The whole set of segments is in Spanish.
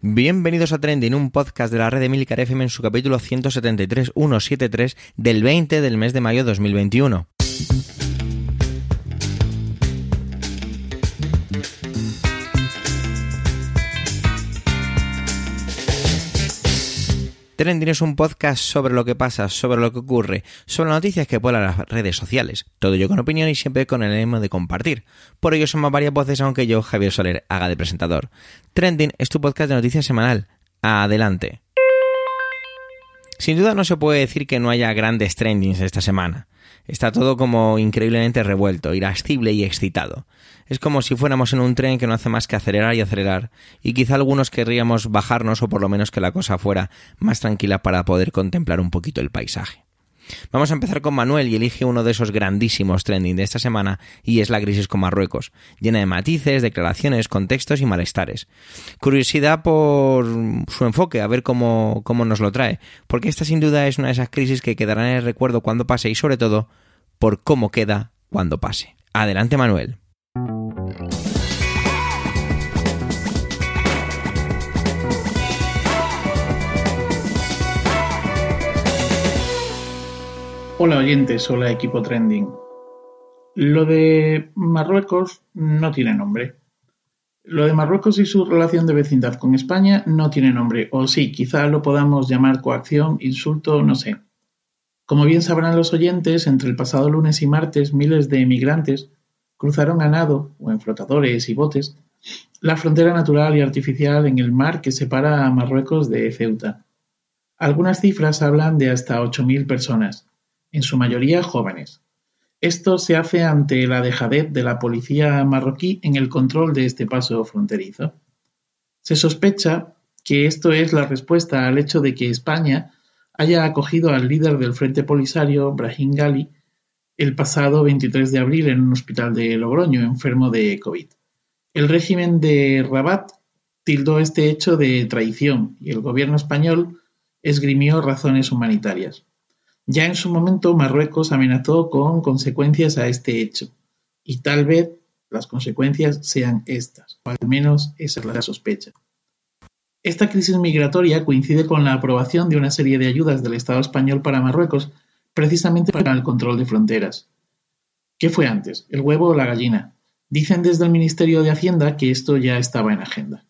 Bienvenidos a Trending, un podcast de la red de Milcar FM en su capítulo 173, 173 del 20 del mes de mayo de 2021. Trending es un podcast sobre lo que pasa, sobre lo que ocurre, sobre las noticias que pueblan las redes sociales. Todo ello con opinión y siempre con el ánimo de compartir. Por ello somos varias voces, aunque yo, Javier Soler, haga de presentador. Trending es tu podcast de noticias semanal. Adelante. Sin duda no se puede decir que no haya grandes trendings esta semana. Está todo como increíblemente revuelto, irascible y excitado. Es como si fuéramos en un tren que no hace más que acelerar y acelerar, y quizá algunos querríamos bajarnos o por lo menos que la cosa fuera más tranquila para poder contemplar un poquito el paisaje. Vamos a empezar con Manuel y elige uno de esos grandísimos trending de esta semana y es la crisis con Marruecos, llena de matices, declaraciones, contextos y malestares. Curiosidad por su enfoque, a ver cómo, cómo nos lo trae, porque esta sin duda es una de esas crisis que quedará en el recuerdo cuando pase y sobre todo por cómo queda cuando pase. Adelante Manuel. Hola oyentes, hola equipo trending. Lo de Marruecos no tiene nombre. Lo de Marruecos y su relación de vecindad con España no tiene nombre, o sí, quizá lo podamos llamar coacción, insulto, no sé. Como bien sabrán los oyentes, entre el pasado lunes y martes miles de emigrantes cruzaron a nado o en flotadores y botes la frontera natural y artificial en el mar que separa a Marruecos de Ceuta. Algunas cifras hablan de hasta 8.000 personas, en su mayoría jóvenes. Esto se hace ante la dejadez de la policía marroquí en el control de este paso fronterizo. Se sospecha que esto es la respuesta al hecho de que España haya acogido al líder del Frente Polisario, Brahim Gali, el pasado 23 de abril en un hospital de Logroño, enfermo de COVID. El régimen de Rabat tildó este hecho de traición y el gobierno español esgrimió razones humanitarias. Ya en su momento Marruecos amenazó con consecuencias a este hecho, y tal vez las consecuencias sean estas, o al menos esa es la sospecha. Esta crisis migratoria coincide con la aprobación de una serie de ayudas del Estado español para Marruecos, precisamente para el control de fronteras. ¿Qué fue antes, el huevo o la gallina? Dicen desde el Ministerio de Hacienda que esto ya estaba en agenda.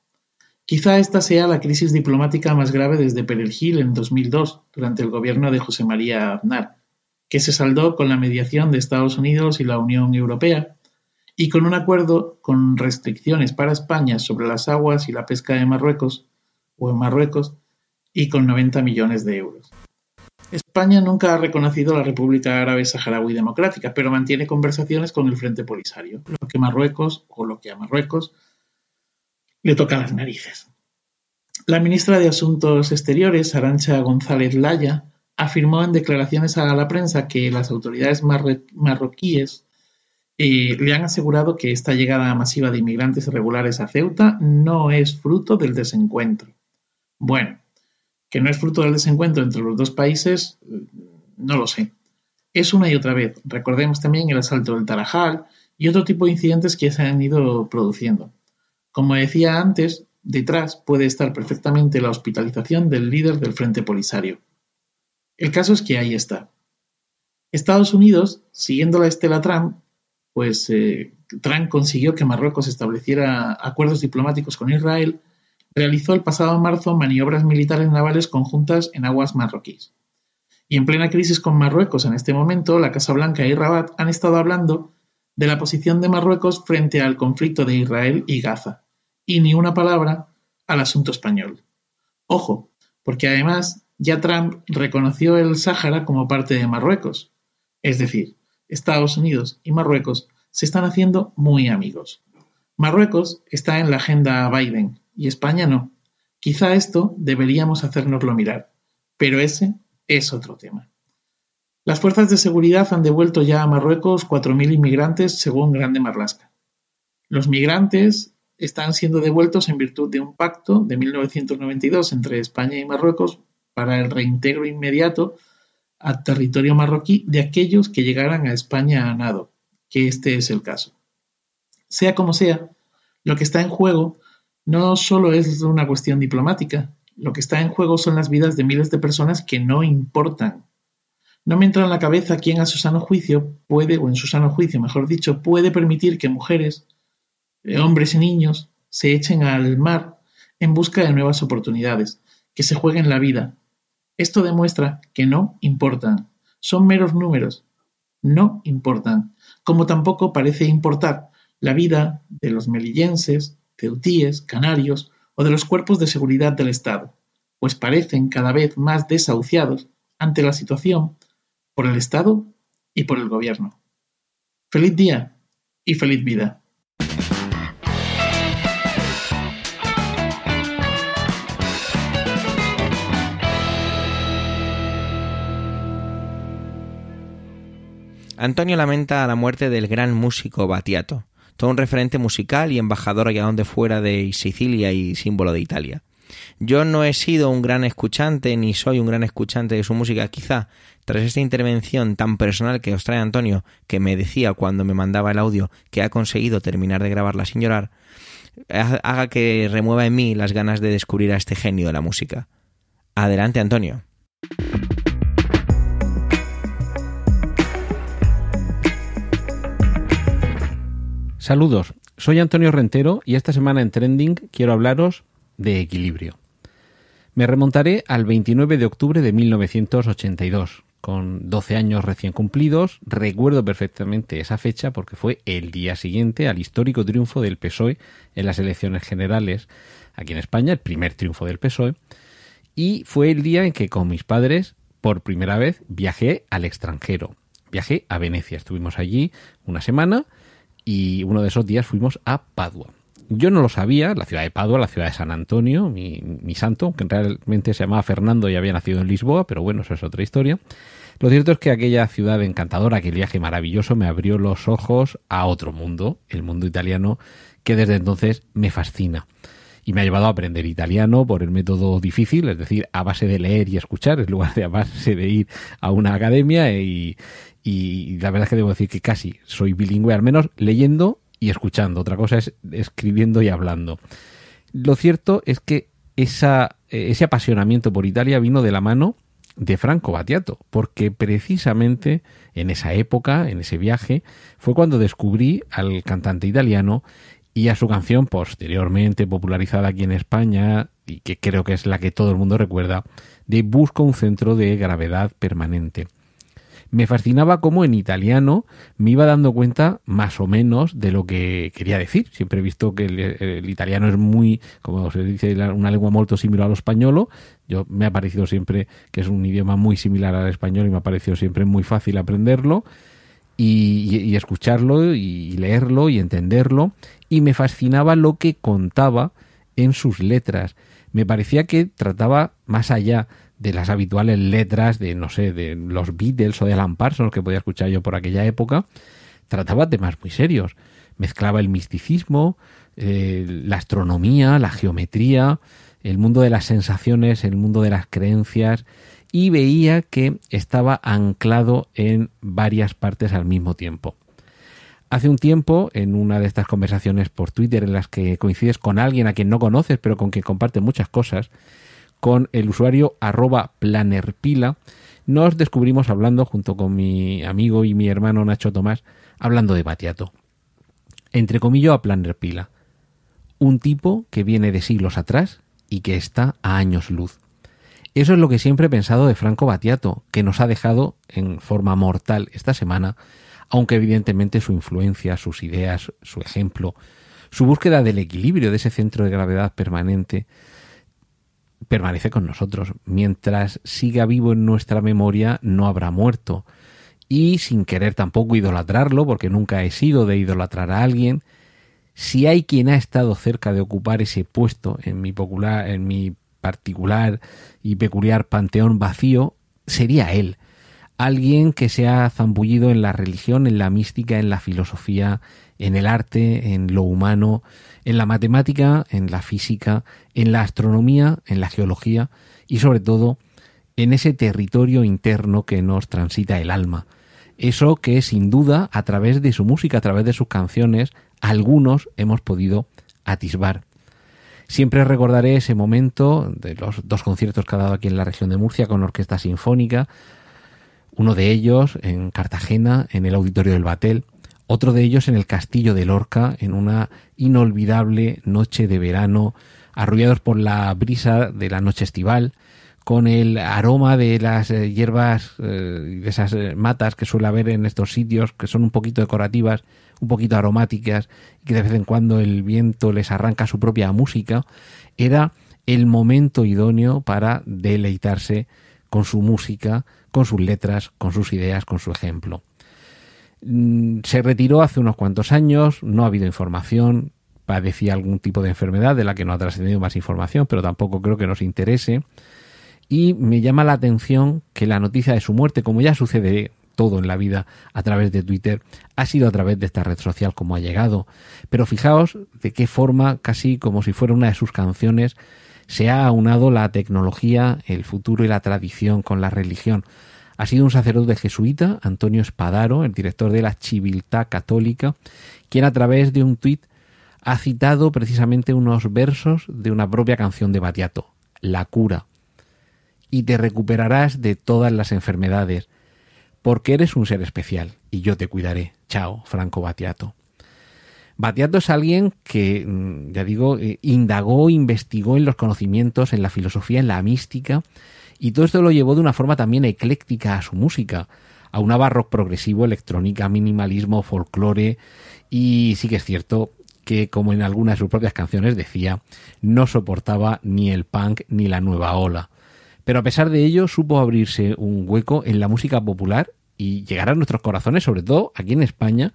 Quizá esta sea la crisis diplomática más grave desde Perejil en 2002, durante el gobierno de José María Aznar, que se saldó con la mediación de Estados Unidos y la Unión Europea, y con un acuerdo con restricciones para España sobre las aguas y la pesca de Marruecos, o en Marruecos, y con 90 millones de euros. España nunca ha reconocido la República Árabe Saharaui Democrática, pero mantiene conversaciones con el Frente Polisario, lo que Marruecos, o lo que a Marruecos, le toca las narices. La ministra de Asuntos Exteriores, Arancha González Laya, afirmó en declaraciones a la prensa que las autoridades marroquíes eh, le han asegurado que esta llegada masiva de inmigrantes irregulares a Ceuta no es fruto del desencuentro. Bueno, que no es fruto del desencuentro entre los dos países, no lo sé. Es una y otra vez. Recordemos también el asalto del Tarajal y otro tipo de incidentes que se han ido produciendo. Como decía antes, detrás puede estar perfectamente la hospitalización del líder del Frente Polisario. El caso es que ahí está. Estados Unidos, siguiendo la estela Trump, pues eh, Trump consiguió que Marruecos estableciera acuerdos diplomáticos con Israel realizó el pasado marzo maniobras militares navales conjuntas en aguas marroquíes. Y en plena crisis con Marruecos en este momento, la Casa Blanca y Rabat han estado hablando de la posición de Marruecos frente al conflicto de Israel y Gaza, y ni una palabra al asunto español. Ojo, porque además ya Trump reconoció el Sáhara como parte de Marruecos. Es decir, Estados Unidos y Marruecos se están haciendo muy amigos. Marruecos está en la agenda Biden, y España no. Quizá esto deberíamos hacérnoslo mirar, pero ese es otro tema. Las fuerzas de seguridad han devuelto ya a Marruecos 4.000 inmigrantes según Grande Marlasca. Los migrantes están siendo devueltos en virtud de un pacto de 1992 entre España y Marruecos para el reintegro inmediato al territorio marroquí de aquellos que llegaran a España a nado, que este es el caso. Sea como sea, lo que está en juego No solo es una cuestión diplomática, lo que está en juego son las vidas de miles de personas que no importan. No me entra en la cabeza quién a su sano juicio puede, o en su sano juicio, mejor dicho, puede permitir que mujeres, hombres y niños se echen al mar en busca de nuevas oportunidades, que se jueguen la vida. Esto demuestra que no importan, son meros números, no importan, como tampoco parece importar la vida de los melillenses, ceutíes, canarios o de los cuerpos de seguridad del Estado, pues parecen cada vez más desahuciados ante la situación por el Estado y por el Gobierno. Feliz día y feliz vida. Antonio lamenta la muerte del gran músico Batiato, todo un referente musical y embajador allá donde fuera de Sicilia y símbolo de Italia. Yo no he sido un gran escuchante ni soy un gran escuchante de su música, quizá tras esta intervención tan personal que os trae Antonio, que me decía cuando me mandaba el audio que ha conseguido terminar de grabarla sin llorar, haga que remueva en mí las ganas de descubrir a este genio de la música. Adelante, Antonio. Saludos, soy Antonio Rentero y esta semana en Trending quiero hablaros de equilibrio. Me remontaré al 29 de octubre de 1982. Con 12 años recién cumplidos, recuerdo perfectamente esa fecha porque fue el día siguiente al histórico triunfo del PSOE en las elecciones generales aquí en España, el primer triunfo del PSOE, y fue el día en que con mis padres por primera vez viajé al extranjero. Viajé a Venecia, estuvimos allí una semana y uno de esos días fuimos a Padua. Yo no lo sabía, la ciudad de Padua, la ciudad de San Antonio, mi, mi santo, que realmente se llamaba Fernando y había nacido en Lisboa, pero bueno, eso es otra historia. Lo cierto es que aquella ciudad encantadora, aquel viaje maravilloso, me abrió los ojos a otro mundo, el mundo italiano, que desde entonces me fascina. Y me ha llevado a aprender italiano por el método difícil, es decir, a base de leer y escuchar, en lugar de a base de ir a una academia y, y la verdad es que debo decir que casi soy bilingüe, al menos leyendo y escuchando. Otra cosa es escribiendo y hablando. Lo cierto es que esa, ese apasionamiento por Italia vino de la mano de Franco Battiato, porque precisamente en esa época, en ese viaje, fue cuando descubrí al cantante italiano y a su canción posteriormente popularizada aquí en España, y que creo que es la que todo el mundo recuerda, de Busco un centro de gravedad permanente me fascinaba cómo en italiano me iba dando cuenta más o menos de lo que quería decir. Siempre he visto que el, italiano es muy, como se dice, una lengua muy similar al español. Yo me ha parecido siempre que es un idioma muy similar al español y me ha parecido siempre muy fácil aprenderlo y, escucharlo y leerlo y entenderlo. Y me fascinaba lo que contaba en sus letras. Me parecía que trataba más allá de las habituales letras de, no sé, de los Beatles o de Alan Parsons que podía escuchar yo por aquella época, trataba temas muy serios. Mezclaba el misticismo, eh, la astronomía, la geometría, el mundo de las sensaciones, el mundo de las creencias, y veía que estaba anclado en varias partes al mismo tiempo. Hace un tiempo, en una de estas conversaciones por Twitter en las que coincides con alguien a quien no conoces, pero con quien comparte muchas cosas, con el usuario arroba planerpila, nos descubrimos hablando junto con mi amigo y mi hermano Nacho Tomás, hablando de Batiato. Entre comillas a Planerpila. Un tipo que viene de siglos atrás y que está a años luz. Eso es lo que siempre he pensado de Franco Batiato, que nos ha dejado en forma mortal esta semana, aunque evidentemente su influencia, sus ideas, su ejemplo, su búsqueda del equilibrio de ese centro de gravedad permanente, permanece con nosotros. Mientras siga vivo en nuestra memoria, no habrá muerto. Y sin querer tampoco idolatrarlo, porque nunca he sido de idolatrar a alguien, si hay quien ha estado cerca de ocupar ese puesto en mi, popular, en mi particular y peculiar panteón vacío, sería él. Alguien que se ha zambullido en la religión, en la mística, en la filosofía, en el arte, en lo humano, en la matemática, en la física, en la astronomía, en la geología y sobre todo en ese territorio interno que nos transita el alma. Eso que sin duda a través de su música, a través de sus canciones, algunos hemos podido atisbar. Siempre recordaré ese momento de los dos conciertos que ha dado aquí en la región de Murcia con orquesta sinfónica, uno de ellos en Cartagena, en el auditorio del Batel, otro de ellos en el castillo de Lorca, en una inolvidable noche de verano, arrullados por la brisa de la noche estival, con el aroma de las eh, hierbas, eh, de esas eh, matas que suele haber en estos sitios, que son un poquito decorativas, un poquito aromáticas, y que de vez en cuando el viento les arranca su propia música, era el momento idóneo para deleitarse con su música, con sus letras, con sus ideas, con su ejemplo. Mm, se retiró hace unos cuantos años, no ha habido información, padecía algún tipo de enfermedad de la que no ha trascendido más información, pero tampoco creo que nos interese y me llama la atención que la noticia de su muerte, como ya sucede todo en la vida a través de Twitter, ha sido a través de esta red social como ha llegado. Pero fijaos de qué forma, casi como si fuera una de sus canciones, se ha aunado la tecnología, el futuro y la tradición con la religión. Ha sido un sacerdote jesuita, Antonio Espadaro, el director de la Civiltà Católica, quien a través de un tuit ha citado precisamente unos versos de una propia canción de Batiato, La cura y te recuperarás de todas las enfermedades, porque eres un ser especial y yo te cuidaré. Chao, Franco Batiato. Batiato es alguien que, mm, ya digo, eh, indagó, investigó en los conocimientos, en la filosofía, en la mística, y todo esto lo llevó de una forma también ecléctica a su música, a un rock progresivo, electrónica, minimalismo, folclore, y sí que es cierto que, como en algunas de sus propias canciones decía, no soportaba ni el punk ni la nueva ola. Pero a pesar de ello, supo abrirse un hueco en la música popular y llegar a nuestros corazones, sobre todo aquí en España,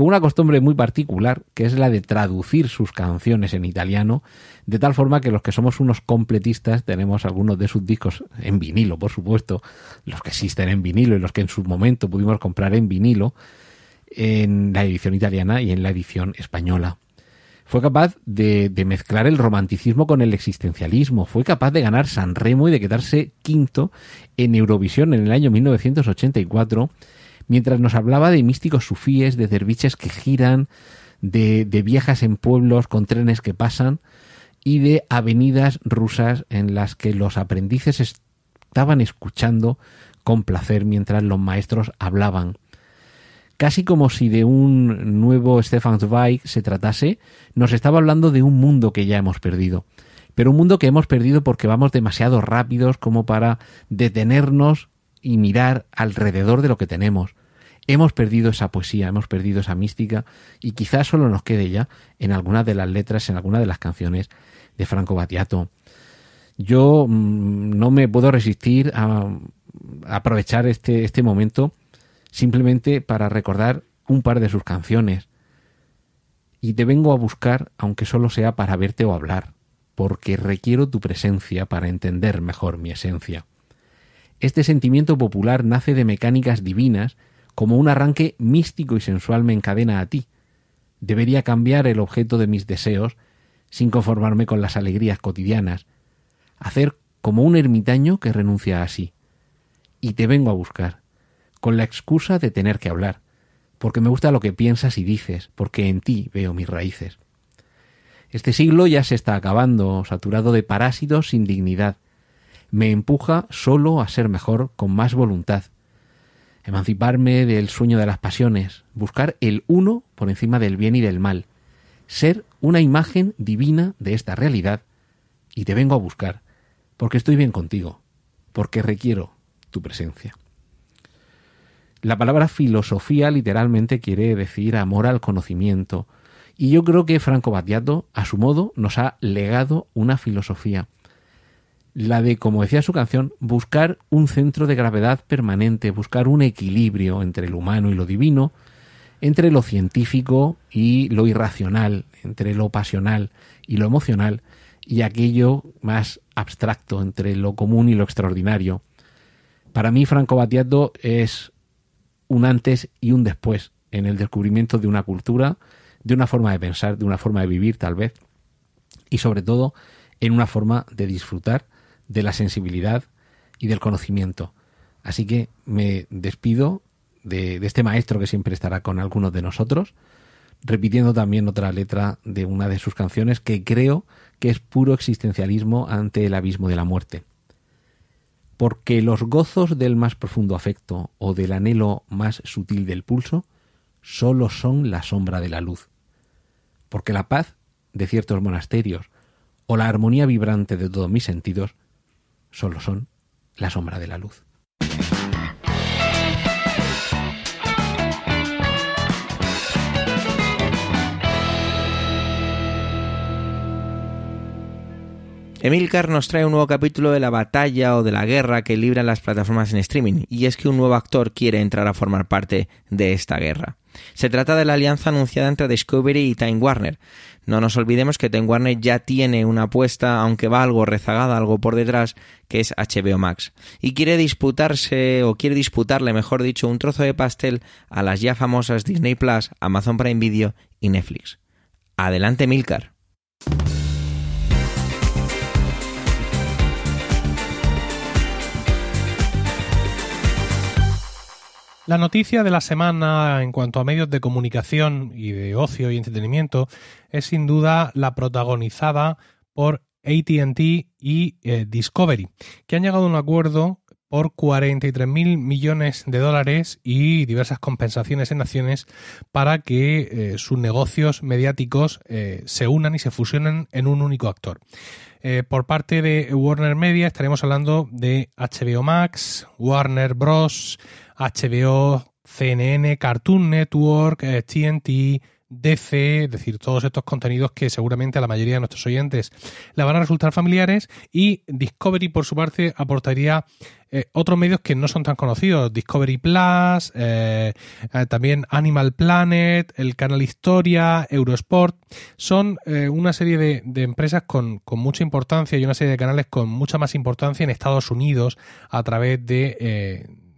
con una costumbre muy particular, que es la de traducir sus canciones en italiano, de tal forma que los que somos unos completistas tenemos algunos de sus discos en vinilo, por supuesto, los que existen en vinilo y los que en su momento pudimos comprar en vinilo, en la edición italiana y en la edición española. Fue capaz de, mezclar el romanticismo con el existencialismo, fue capaz de ganar San Remo y de quedarse quinto en Eurovisión en el año 1984, mientras nos hablaba de místicos sufíes, de derviches que giran, de, de viejas en pueblos con trenes que pasan y de avenidas rusas en las que los aprendices estaban escuchando con placer mientras los maestros hablaban casi como si de un nuevo Stefan Zweig se tratase, nos estaba hablando de un mundo que ya hemos perdido. Pero un mundo que hemos perdido porque vamos demasiado rápidos como para detenernos y mirar alrededor de lo que tenemos. Hemos perdido esa poesía, hemos perdido esa mística y quizás solo nos quede ya en alguna de las letras, en alguna de las canciones de Franco Battiato. Yo mm, no me puedo resistir a, aprovechar este, este momento simplemente para recordar un par de sus canciones. Y te vengo a buscar, aunque solo sea para verte o hablar, porque requiero tu presencia para entender mejor mi esencia. Este sentimiento popular nace de mecánicas divinas, como un arranque místico y sensual me encadena a ti. Debería cambiar el objeto de mis deseos, sin conformarme con las alegrías cotidianas, hacer como un ermitaño que renuncia a sí. Y te vengo a buscar, con la excusa de tener que hablar, porque me gusta lo que piensas y dices, porque en ti veo mis raíces. Este siglo ya se está acabando, saturado de parásitos sin dignidad. Me empuja solo a ser mejor con más voluntad. Emanciparme del sueño de las pasiones, buscar el uno por encima del bien y del mal, ser una imagen divina de esta realidad, y te vengo a buscar, porque estoy bien contigo, porque requiero tu presencia. La palabra filosofía literalmente quiere decir amor al conocimiento. Y yo creo que Franco Battiato, a su modo, nos ha legado una filosofía. La de, como decía su canción, buscar un centro de gravedad permanente, buscar un equilibrio entre lo humano y lo divino, entre lo científico y lo irracional, entre lo pasional y lo emocional, y aquello más abstracto, entre lo común y lo extraordinario. Para mí, Franco Battiato es un antes y un después en el descubrimiento de una cultura, de una forma de pensar, de una forma de vivir tal vez, y sobre todo en una forma de disfrutar de la sensibilidad y del conocimiento. Así que me despido de, este maestro que siempre estará con algunos de nosotros. repitiendo también otra letra de una de sus canciones que creo que es puro existencialismo ante el abismo de la muerte. Porque los gozos del más profundo afecto o del anhelo más sutil del pulso sólo son la sombra de la luz. Porque la paz de ciertos monasterios o la armonía vibrante de todos mis sentidos sólo son la sombra de la luz. Emilcar nos trae un nuevo capítulo de la batalla o de la guerra que libran las plataformas en streaming, y es que un nuevo actor quiere entrar a formar parte de esta guerra. Se trata de la alianza anunciada entre Discovery y Time Warner. No nos olvidemos que Time Warner ya tiene una apuesta, aunque va algo rezagada, algo por detrás, que es HBO Max. Y quiere disputarse, o quiere disputarle, mejor dicho, un trozo de pastel a las ya famosas Disney Plus, Amazon Prime Video y Netflix. Adelante, Milcar. La noticia de la semana en cuanto a medios de comunicación y de ocio y entretenimiento es sin duda la protagonizada por ATT y eh, Discovery, que han llegado a un acuerdo por 43 mil millones de dólares y diversas compensaciones en acciones para que eh, sus negocios mediáticos eh, se unan y se fusionen en un único actor. por parte de Warner Media estaremos hablando de HBO Max, Warner Bros., HBO, CNN, Cartoon Network, TNT, eh, DC, es decir, todos estos contenidos que seguramente a la mayoría de nuestros oyentes le van a resultar familiares. Y Discovery por su parte aportaría eh, otros medios que no son tan conocidos, Discovery Plus, eh, también Animal Planet, el canal Historia, Eurosport, son una serie de, empresas con, mucha importancia y una serie de canales con mucha más importancia en Estados Unidos a través de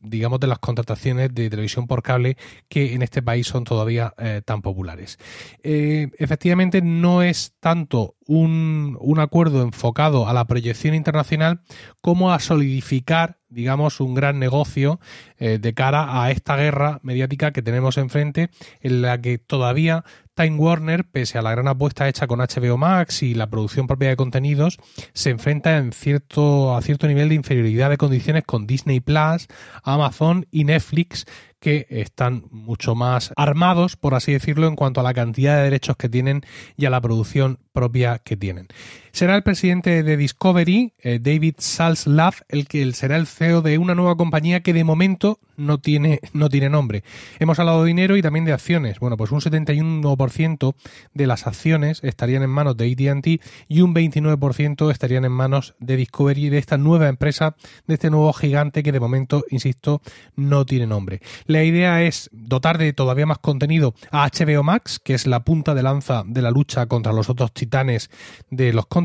digamos, de las contrataciones de televisión por cable que en este país son todavía eh, tan populares. Eh, efectivamente, no es tanto un, un, acuerdo enfocado a la proyección internacional como a solidificar, digamos, un gran negocio eh, de cara a esta guerra mediática que tenemos enfrente, en la que todavía Time Warner, pese a la gran apuesta hecha con HBO Max y la producción propia de contenidos, se enfrenta en cierto, a cierto nivel de inferioridad de condiciones con Disney Plus, Amazon y Netflix, que están mucho más armados, por así decirlo, en cuanto a la cantidad de derechos que tienen y a la producción propia que tienen. Será el presidente de Discovery, eh, David Salslav, el que será el CEO de una nueva compañía que de momento no tiene, no tiene nombre. Hemos hablado de dinero y también de acciones. Bueno, pues un 71% de las acciones estarían en manos de ATT y un 29% estarían en manos de Discovery, de esta nueva empresa, de este nuevo gigante que de momento, insisto, no tiene nombre. La idea es dotar de todavía más contenido a HBO Max, que es la punta de lanza de la lucha contra los otros titanes de los contenidos,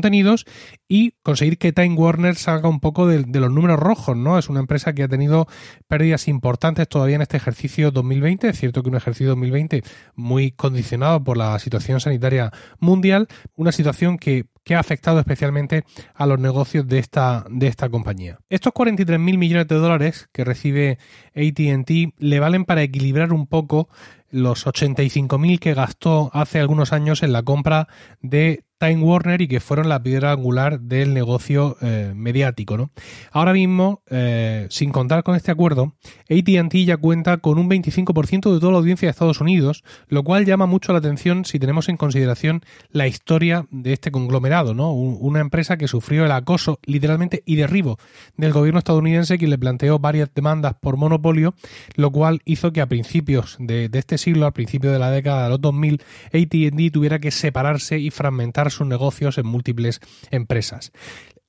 y conseguir que Time Warner salga un poco de, los números rojos, ¿no? Es una empresa que ha tenido pérdidas importantes todavía en este ejercicio 2020. Es cierto que un ejercicio 2020 muy condicionado por la situación sanitaria mundial, una situación que que ha afectado especialmente a los negocios de esta, de esta compañía. Estos 43 mil millones de dólares que recibe ATT le valen para equilibrar un poco los 85.000 que gastó hace algunos años en la compra de Time Warner y que fueron la piedra angular del negocio eh, mediático. ¿no? Ahora mismo, eh, sin contar con este acuerdo, ATT ya cuenta con un 25% de toda la audiencia de Estados Unidos, lo cual llama mucho la atención si tenemos en consideración la historia de este conglomerado, ¿no? una empresa que sufrió el acoso literalmente y derribo del gobierno estadounidense que le planteó varias demandas por monopolio, lo cual hizo que a principios de, de este siglo, al principio de la década de los 2000, ATT tuviera que separarse y sus negocios en múltiples empresas.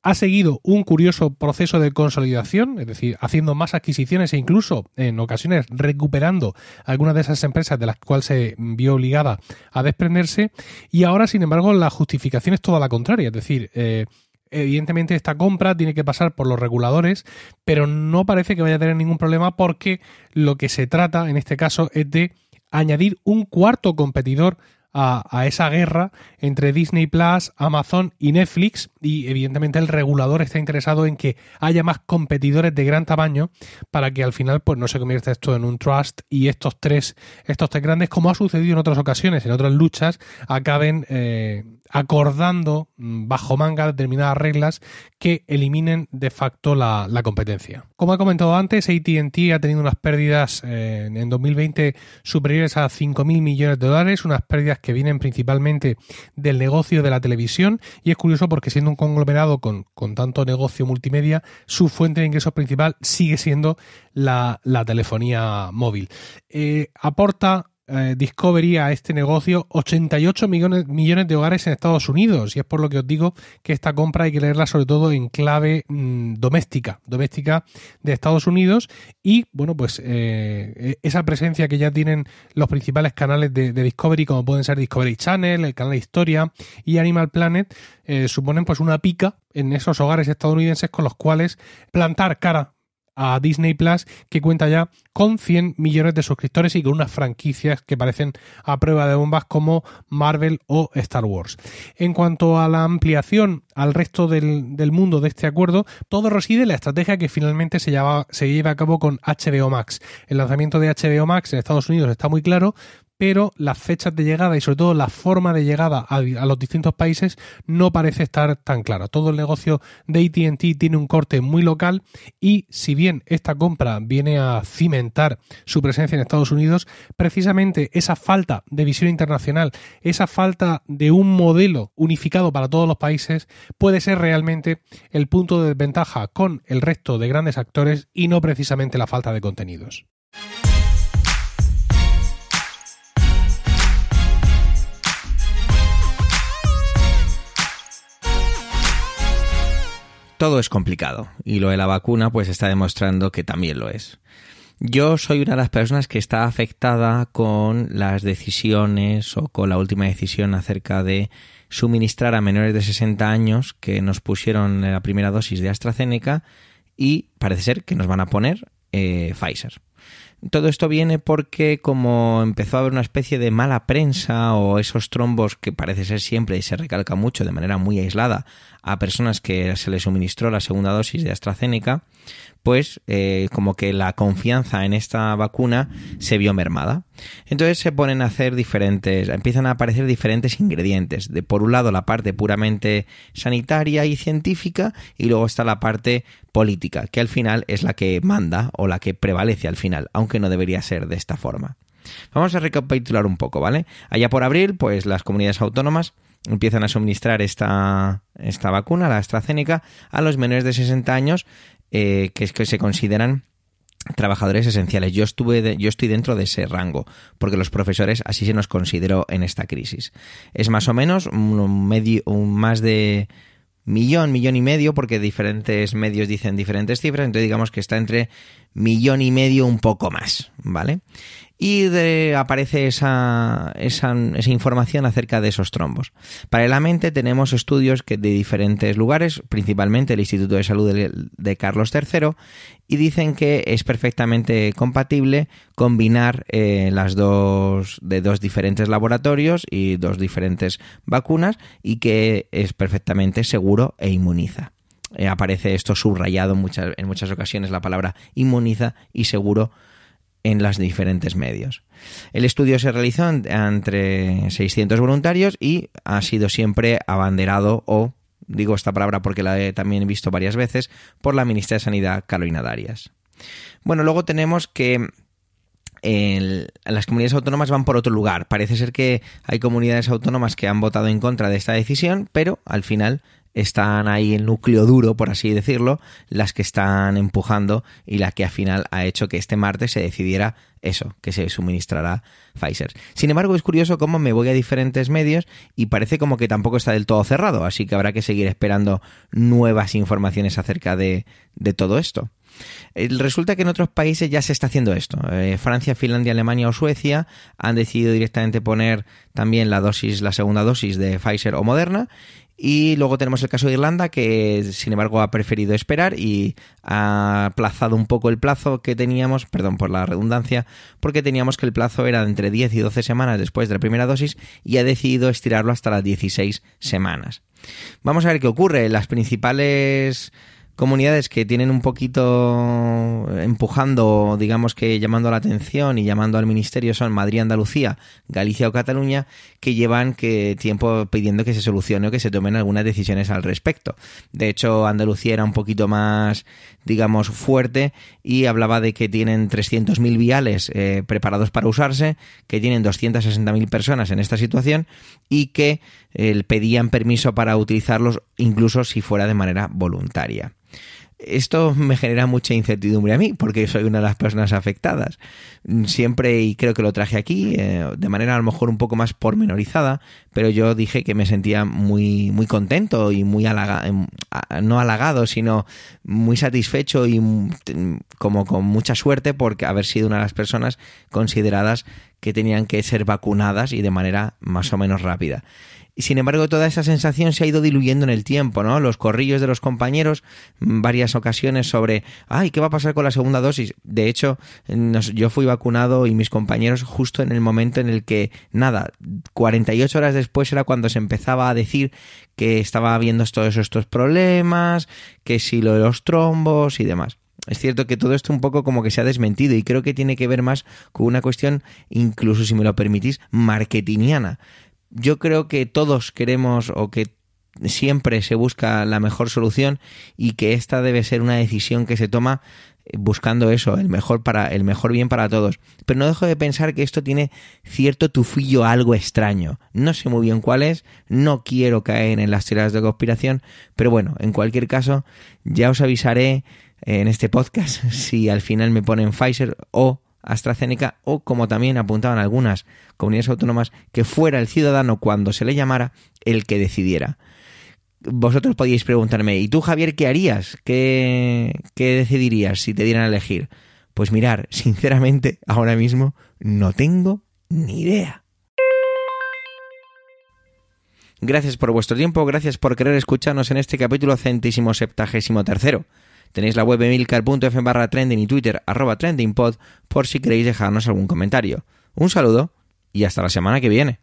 Ha seguido un curioso proceso de consolidación, es decir, haciendo más adquisiciones e incluso en ocasiones recuperando algunas de esas empresas de las cuales se vio obligada a desprenderse. Y ahora, sin embargo, la justificación es toda la contraria, es decir, eh, evidentemente esta compra tiene que pasar por los reguladores, pero no parece que vaya a tener ningún problema porque lo que se trata en este caso es de añadir un cuarto competidor a, esa guerra entre Disney Plus, Amazon y Netflix y evidentemente el regulador está interesado en que haya más competidores de gran tamaño para que al final pues no se convierta esto en un trust y estos tres estos tres grandes como ha sucedido en otras ocasiones en otras luchas acaben eh, acordando mm, bajo manga determinadas reglas que eliminen de facto la, competencia. Como he comentado antes, ATT ha tenido unas pérdidas eh, en 2020 superiores a 5.000 millones de dólares, unas pérdidas que vienen principalmente del negocio de la televisión y es curioso porque siendo un conglomerado con, tanto negocio multimedia, su fuente de ingresos principal sigue siendo la, telefonía móvil. Eh, aporta eh, Discovery a este negocio 88 millones, millones de hogares en Estados Unidos. Y es por lo que os digo que esta compra hay que leerla sobre todo en clave mm, doméstica, doméstica de Estados Unidos. Y bueno, pues eh, esa presencia que ya tienen los principales canales de, Discovery, como pueden ser Discovery Channel, el canal de Historia y Animal Planet, eh, suponen pues una pica en esos hogares estadounidenses con los cuales plantar cara a Disney Plus, que cuenta ya con 100 millones de suscriptores y con unas franquicias que parecen a prueba de bombas como Marvel o Star Wars. En cuanto a la ampliación al resto del, mundo de este acuerdo, todo reside en la estrategia que finalmente se lleva, se lleva a cabo con HBO Max. El lanzamiento de HBO Max en Estados Unidos está muy claro, pero las fechas de llegada y sobre todo la forma de llegada a, los distintos países no parece estar tan claro. Todo el negocio de ATT tiene un corte muy local y si bien esta compra viene a cimentar su presencia en Estados Unidos, precisamente esa falta de visión internacional, esa falta de un modelo unificado para todos los países puede ser realmente el punto de desventaja con el resto de grandes actores y no precisamente la falta de contenidos. Todo es complicado y lo de la vacuna pues está demostrando que también lo es. Yo soy una de las personas que está afectada con las decisiones o con la última decisión acerca de suministrar a menores de 60 años que nos pusieron la primera dosis de AstraZeneca y parece ser que nos van a poner eh, Pfizer. Todo esto viene porque como empezó a haber una especie de mala prensa o esos trombos que parece ser siempre y se recalca mucho de manera muy aislada a personas que se les suministró la segunda dosis de AstraZeneca, pues como que la confianza en esta vacuna se vio mermada. Entonces se ponen a hacer diferentes, empiezan a aparecer diferentes ingredientes. De por un lado la parte puramente sanitaria y científica y luego está la parte política, que al final es la que manda o la que prevalece al final, aunque no debería ser de esta forma. Vamos a recapitular un poco, ¿vale? Allá por abril, pues las comunidades autónomas empiezan a suministrar esta, esta vacuna, la AstraZeneca, a los menores de 60 años eh, que, que se consideran trabajadores esenciales. Yo estuve yo estoy dentro de ese rango, porque los profesores así se nos consideró en esta crisis. Es más o menos un medio, un más de millón, millón y medio, porque diferentes medios dicen diferentes cifras, entonces digamos que está entre millón y medio un poco más, ¿vale? y aparece esa, esa, esa, información acerca de esos trombos. Paralelamente tenemos estudios que de diferentes lugares, principalmente el Instituto de Salud de, Carlos III, y dicen que es perfectamente compatible combinar eh, las dos de dos diferentes laboratorios y dos diferentes vacunas y que es perfectamente seguro e inmuniza. Eh, aparece esto subrayado muchas, en muchas ocasiones la palabra inmuniza y seguro en los diferentes medios. El estudio se realizó entre 600 voluntarios y ha sido siempre abanderado o, digo esta palabra porque la he también visto varias veces, por la ministra de Sanidad Carolina Darias. Bueno, luego tenemos que las comunidades autónomas van por otro lugar. Parece ser que hay comunidades autónomas que han votado en contra de esta decisión, pero al final están ahí el núcleo duro, por así decirlo, las que están empujando y la que al final ha hecho que este martes se decidiera eso, que se suministrará Pfizer. Sin embargo, es curioso cómo me voy a diferentes medios y parece como que tampoco está del todo cerrado, así que habrá que seguir esperando nuevas informaciones acerca de, de todo esto. Resulta que en otros países ya se está haciendo esto. Eh, Francia, Finlandia, Alemania o Suecia han decidido directamente poner también la dosis, la segunda dosis de Pfizer o Moderna Y luego tenemos el caso de Irlanda, que sin embargo ha preferido esperar y ha aplazado un poco el plazo que teníamos, perdón por la redundancia, porque teníamos que el plazo era de entre 10 y 12 semanas después de la primera dosis y ha decidido estirarlo hasta las 16 semanas. Vamos a ver qué ocurre. Las principales comunidades que tienen un poquito empujando, digamos que llamando la atención y llamando al ministerio son Madrid, Andalucía, Galicia o Cataluña, que llevan que tiempo pidiendo que se solucione o que se tomen algunas decisiones al respecto. De hecho, Andalucía era un poquito más, digamos, fuerte y hablaba de que tienen 300.000 viales eh, preparados para usarse, que tienen 260.000 personas en esta situación y que eh, pedían permiso para utilizarlos incluso si fuera de manera voluntaria esto me genera mucha incertidumbre a mí, porque soy una de las personas afectadas. Siempre, y creo que lo traje aquí, eh, de manera a lo mejor un poco más pormenorizada, pero yo dije que me sentía muy, muy contento y muy halagado, em, no halagado, sino muy satisfecho y como con mucha suerte por haber sido una de las personas consideradas que tenían que ser vacunadas y de manera más o menos rápida. Y sin embargo, toda esa sensación se ha ido diluyendo en el tiempo, ¿no? Los corrillos de los compañeros, mm, varias ocasiones sobre, ay, ¿qué va a pasar con la segunda dosis? De hecho, yo fui vacunado y mis compañeros justo en el momento en el que, nada, 48 horas después era cuando se empezaba a decir que estaba habiendo todos estos problemas, que si lo de los trombos y demás. Es cierto que todo esto un poco como que se ha desmentido y creo que tiene que ver más con una cuestión, incluso si me lo permitís, marketingiana yo creo que todos queremos o que siempre se busca la mejor solución y que esta debe ser una decisión que se toma eh, buscando eso, el mejor para el mejor bien para todos. Pero no dejo de pensar que esto tiene cierto tufillo algo extraño. No sé muy bien cuál es, no quiero caer en las teorías de conspiración, pero bueno, en cualquier caso, ya os avisaré en este podcast si al final me ponen Pfizer o AstraZeneca o, como también apuntaban algunas comunidades autónomas, que fuera el ciudadano cuando se le llamara el que decidiera. Vosotros podíais preguntarme, ¿y tú Javier qué harías? ¿Qué, qué decidirías si te dieran a elegir? Pues mirar, sinceramente, ahora mismo no tengo ni idea. Gracias por vuestro tiempo, gracias por querer escucharnos en este capítulo centésimo septagésimo tercero. Tenéis la web emilcar.fm barra trending y Twitter arroba trendingpod por si queréis dejarnos algún comentario. Un saludo y hasta la semana que viene.